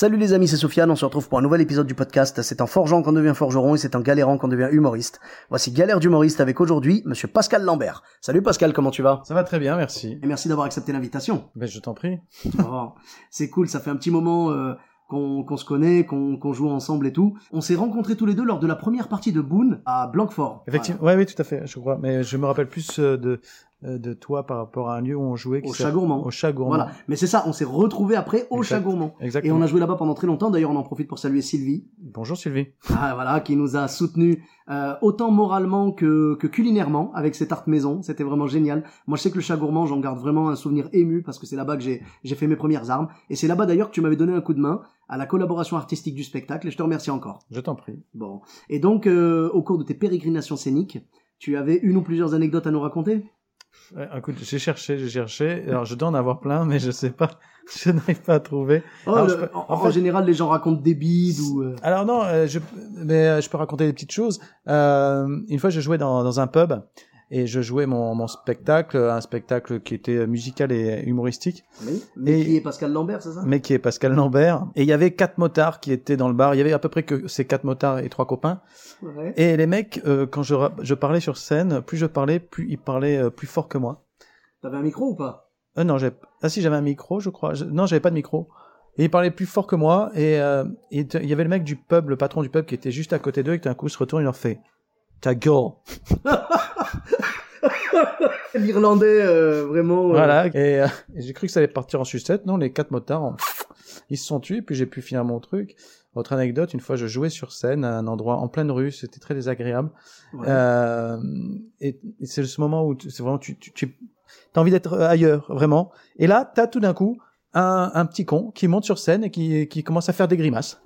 Salut les amis, c'est Sofiane, on se retrouve pour un nouvel épisode du podcast. C'est en forgeant qu'on devient forgeron et c'est en galérant qu'on devient humoriste. Voici Galère d'humoriste avec aujourd'hui monsieur Pascal Lambert. Salut Pascal, comment tu vas? Ça va très bien, merci. Et merci d'avoir accepté l'invitation. Ben, je t'en prie. Oh, c'est cool, ça fait un petit moment euh, qu'on se connaît, qu'on joue ensemble et tout. On s'est rencontrés tous les deux lors de la première partie de Boone à Blanquefort. Effectivement, ouais, oui, tout à fait, je crois. Mais je me rappelle plus euh, de, de toi par rapport à un lieu où on jouait. qui Au Chat Gourmand. Au chat gourmand. Voilà. Mais c'est ça, on s'est retrouvés après au Exact. Chat Gourmand. Et Exactement. on a joué là-bas pendant très longtemps. D'ailleurs, on en profite pour saluer Sylvie, Bonjour Sylvie. ah, voilà, qui nous a soutenus euh, autant moralement que, que culinairement avec cette tarte maison. C'était vraiment génial. Moi, je sais que le chat gourmand, j'en garde vraiment un souvenir ému parce que c'est là-bas que j'ai j'ai fait mes premières armes. Et c'est là-bas d'ailleurs que tu m'avais donné un coup de main à la collaboration artistique du spectacle. Et je te remercie encore. Je t'en prie. Bon. Et donc, euh, au cours de tes pérégrinations scéniques, tu avais une ou plusieurs anecdotes à nous raconter? Ouais, écoute, j'ai cherché, j'ai cherché. Alors, je dois en avoir plein, mais je sais pas. Je n'arrive pas à trouver. Oh, Alors, le- je peux- en, en en fait- général, les gens racontent des bides ou... euh, Alors non, euh, je, mais euh, je peux raconter des petites choses. Euh, une fois, je jouais dans, dans un pub et je jouais mon, mon spectacle, un spectacle qui était musical et humoristique. Oui. Mais Et- qui est Pascal Lambert, c'est ça? Mais qui est Pascal Lambert. Et il y avait quatre motards qui étaient dans le bar. Il y avait à peu près que ces quatre motards et trois copains. Ouais. Et les mecs, euh, quand je, je parlais sur scène, plus je parlais, plus ils parlaient euh, plus fort que moi. T'avais un micro ou pas? Euh, non, j'ai ah si j'avais un micro, je crois. Je- Non, j'avais pas de micro. Et ils parlaient plus fort que moi. Et euh, et il y avait le mec du pub, le patron du pub, qui était juste à côté d'eux. Et d'un coup, il se retourne, il leur fait ta gueule. L'Irlandais, euh, vraiment... euh, Voilà. Et, euh, et j'ai cru que ça allait partir en sucette. Non, les quatre motards, ils se sont tués. Puis j'ai pu finir mon truc. Autre anecdote, une fois je jouais sur scène à un endroit en pleine rue, c'était très désagréable. ouais. Euh, et, et c'est ce moment où tu- c'est vraiment tu, tu, tu as envie d'être ailleurs, vraiment. Et là, t'as tout d'un coup un, un petit con qui monte sur scène et qui, qui commence à faire des grimaces.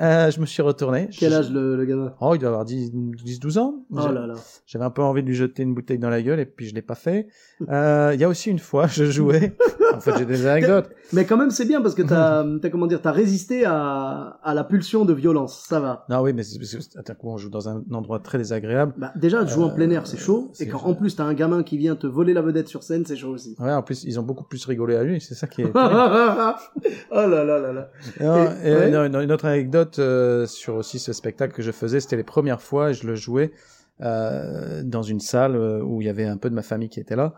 Euh, je me suis retourné. Quel âge le, le gamin? Oh, il doit avoir 10, 10 12 ans. Oh là là. J'avais un peu envie de lui jeter une bouteille dans la gueule et puis je l'ai pas fait. Euh, Il y a aussi une fois, je jouais. en fait, j'ai des anecdotes. Mais quand même, c'est bien parce que t'as, t'as comment dire, t'as résisté à, à la pulsion de violence. Ça va. Non, oui, mais c'est parce que attends, on joue dans un endroit très désagréable. Bah, déjà, jouer en Euh, plein air, c'est chaud. Et quand en plus t'as un gamin qui vient te voler la vedette sur scène, c'est chaud aussi. Ouais, en plus, ils ont beaucoup plus rigolé à lui. C'est ça qui est. oh là là là là. Non, Et- et, ouais. non, une, une autre anecdote euh, sur aussi ce spectacle que je faisais, c'était les premières fois, je le jouais euh, dans une salle euh, où il y avait un peu de ma famille qui était là,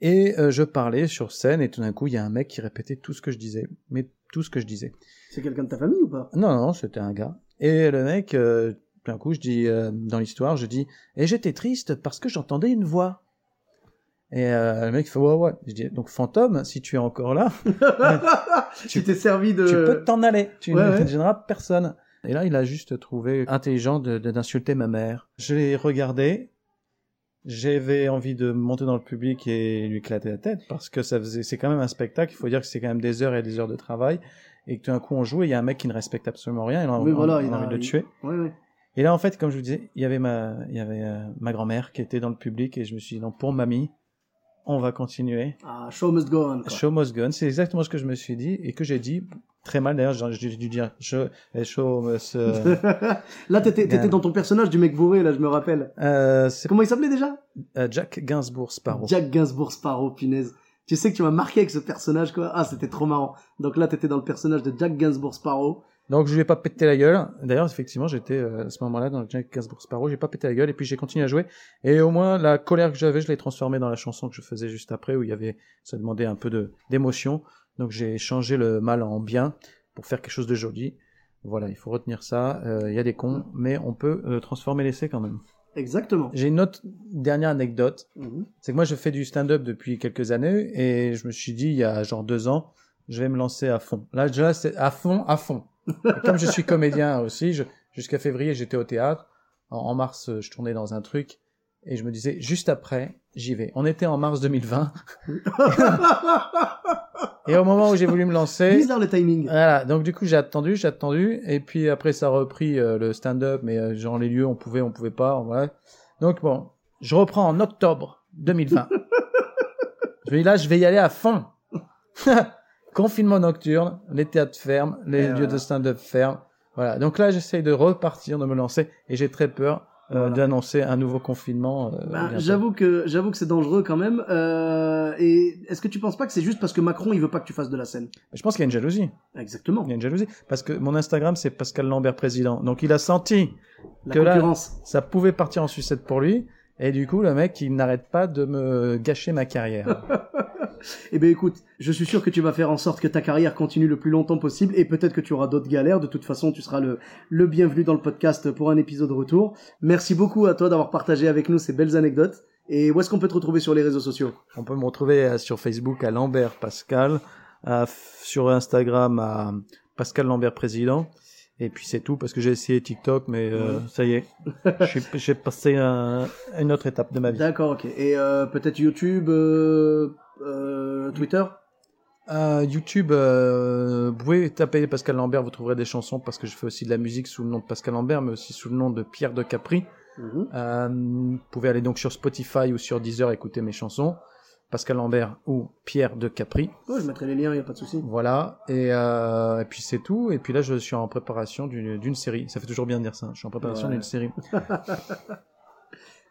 et je parlais sur scène, et tout d'un coup, il y a un mec qui répétait tout ce que je disais, mais tout ce que je disais. C'est quelqu'un de ta famille ou pas? Non, non, c'était un gars. Et le mec, tout d'un coup, je dis dans l'histoire, je dis, et j'étais triste parce que j'entendais une voix. Et euh, le mec fait ouais ouais. Je dis donc fantôme, si tu es encore là, Tu t'es servi de. tu peux t'en aller. Tu Ouais, ne ouais. ne gêneras personne. Et là, il a juste trouvé intelligent de- de- d'insulter ma mère. Je l'ai regardé. J'avais envie de monter dans le public et lui éclater la tête parce que ça faisait, c'est quand même un spectacle. Il faut dire que c'est quand même des heures et des heures de travail et que tout d'un coup on joue et il y a un mec qui ne respecte absolument rien. Il a, Oui, on- voilà, on a il a- envie de le tuer. Ouais. Et là, en fait, comme je vous disais, il y avait ma, il y avait euh, ma grand-mère qui était dans le public et je me suis dit non, pour mamie, on va continuer. Ah, show must go on. quoi. Show must go on. C'est exactement ce que je me suis dit et que j'ai dit très mal d'ailleurs. J'ai dû dire show, eh, show must. euh, là, t'étais, Gain. dans ton personnage du mec bourré, là, je me rappelle. euh, Comment il s'appelait déjà? Euh, Jack Gainsbourg Sparrow. Jack Gainsbourg Sparrow, punaise. Tu sais que tu m'as marqué avec ce personnage, quoi. Ah, c'était trop marrant. Donc là, t'étais dans le personnage de Jack Gainsbourg Sparrow. Donc je lui ai pas pété la gueule. D'ailleurs, effectivement, j'étais euh, à ce moment-là dans le Jack Gainsbourg Sparrow. J'ai pas pété la gueule et puis j'ai continué à jouer. Et au moins la colère que j'avais, je l'ai transformée dans la chanson que je faisais juste après où il y avait, ça demandait un peu de d'émotion. Donc j'ai changé le mal en bien pour faire quelque chose de joli. Voilà, il faut retenir ça. Euh, Il y a des cons, mais on peut euh, transformer l'essai quand même. Exactement. J'ai une autre dernière anecdote. Mhm. C'est que moi, je fais du stand-up depuis quelques années et je me suis dit, il y a genre deux ans, je vais me lancer à fond. Là, déjà, c'est à fond, à fond. Et comme je suis comédien aussi, je- jusqu'à février, j'étais au théâtre. En, en mars, je tournais dans un truc et je me disais, juste après, j'y vais. On était en mars 2020. Et au moment où j'ai voulu me lancer, Bizarre le timing. voilà, donc du coup j'ai attendu, j'ai attendu, et puis après ça a repris euh, le stand-up, mais euh, genre les lieux on pouvait, on pouvait pas, voilà. Donc bon, je reprends en octobre 2020. je vais là, je vais y aller à fond. Confinement nocturne, les théâtres ferment, les lieux de stand-up ferment. Voilà, donc là j'essaye de repartir, de me lancer, et j'ai très peur euh, Voilà. d'annoncer un nouveau confinement. euh, Bah, j'avoue que j'avoue que c'est dangereux quand même. Euh, et est-ce que tu penses pas que c'est juste parce que Macron il veut pas que tu fasses de la scène? Je pense qu'il y a une jalousie. Exactement. Il y a une jalousie. Parce que mon Instagram, c'est Pascal Lambert président. Donc il a senti La que là- ça pouvait partir en sucette pour lui. Et du coup, le mec, il n'arrête pas de me gâcher ma carrière. Eh ben écoute, je suis sûr que tu vas faire en sorte que ta carrière continue le plus longtemps possible et peut-être que tu auras d'autres galères. De toute façon, tu seras le, le bienvenu dans le podcast pour un épisode retour. Merci beaucoup à toi d'avoir partagé avec nous ces belles anecdotes. Et où est-ce qu'on peut te retrouver sur les réseaux sociaux? On peut me retrouver euh, sur Facebook à Lambert Pascal, à sur Instagram à Pascal Lambert président. Et puis c'est tout parce que j'ai essayé TikTok, mais euh, ça y est, j'ai passé un- une autre étape de ma vie. D'accord, ok. Et euh, peut-être YouTube, euh, Twitter Euh, YouTube, euh, vous pouvez taper Pascal Lambert, vous trouverez des chansons parce que je fais aussi de la musique sous le nom de Pascal Lambert, mais aussi sous le nom de Pierre de Capri. Mhm. Euh, vous pouvez aller donc sur Spotify ou sur Deezer écouter mes chansons. Pascal Lambert ou Pierre de Capri. Je mettrai les liens, y a pas de souci. Voilà. Et, euh, et puis c'est tout. Et puis là, je suis en préparation d'une d'une série. Ça fait toujours bien de dire ça. Je suis en préparation Ouais. d'une série.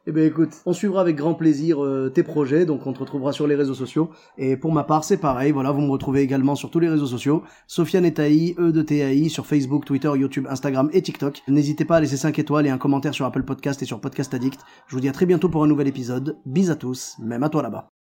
Eh ben écoute, on suivra avec grand plaisir euh, tes projets, donc on te retrouvera sur les réseaux sociaux. Et pour ma part, c'est pareil, voilà, vous me retrouvez également sur tous les réseaux sociaux. Sofiane Etaï, E de TAI, sur Facebook, Twitter, YouTube, Instagram et TikTok. N'hésitez pas à laisser 5 étoiles et un commentaire sur Apple Podcast et sur Podcast Addict. Je vous dis à très bientôt pour un nouvel épisode. Bis à tous, même à toi là-bas.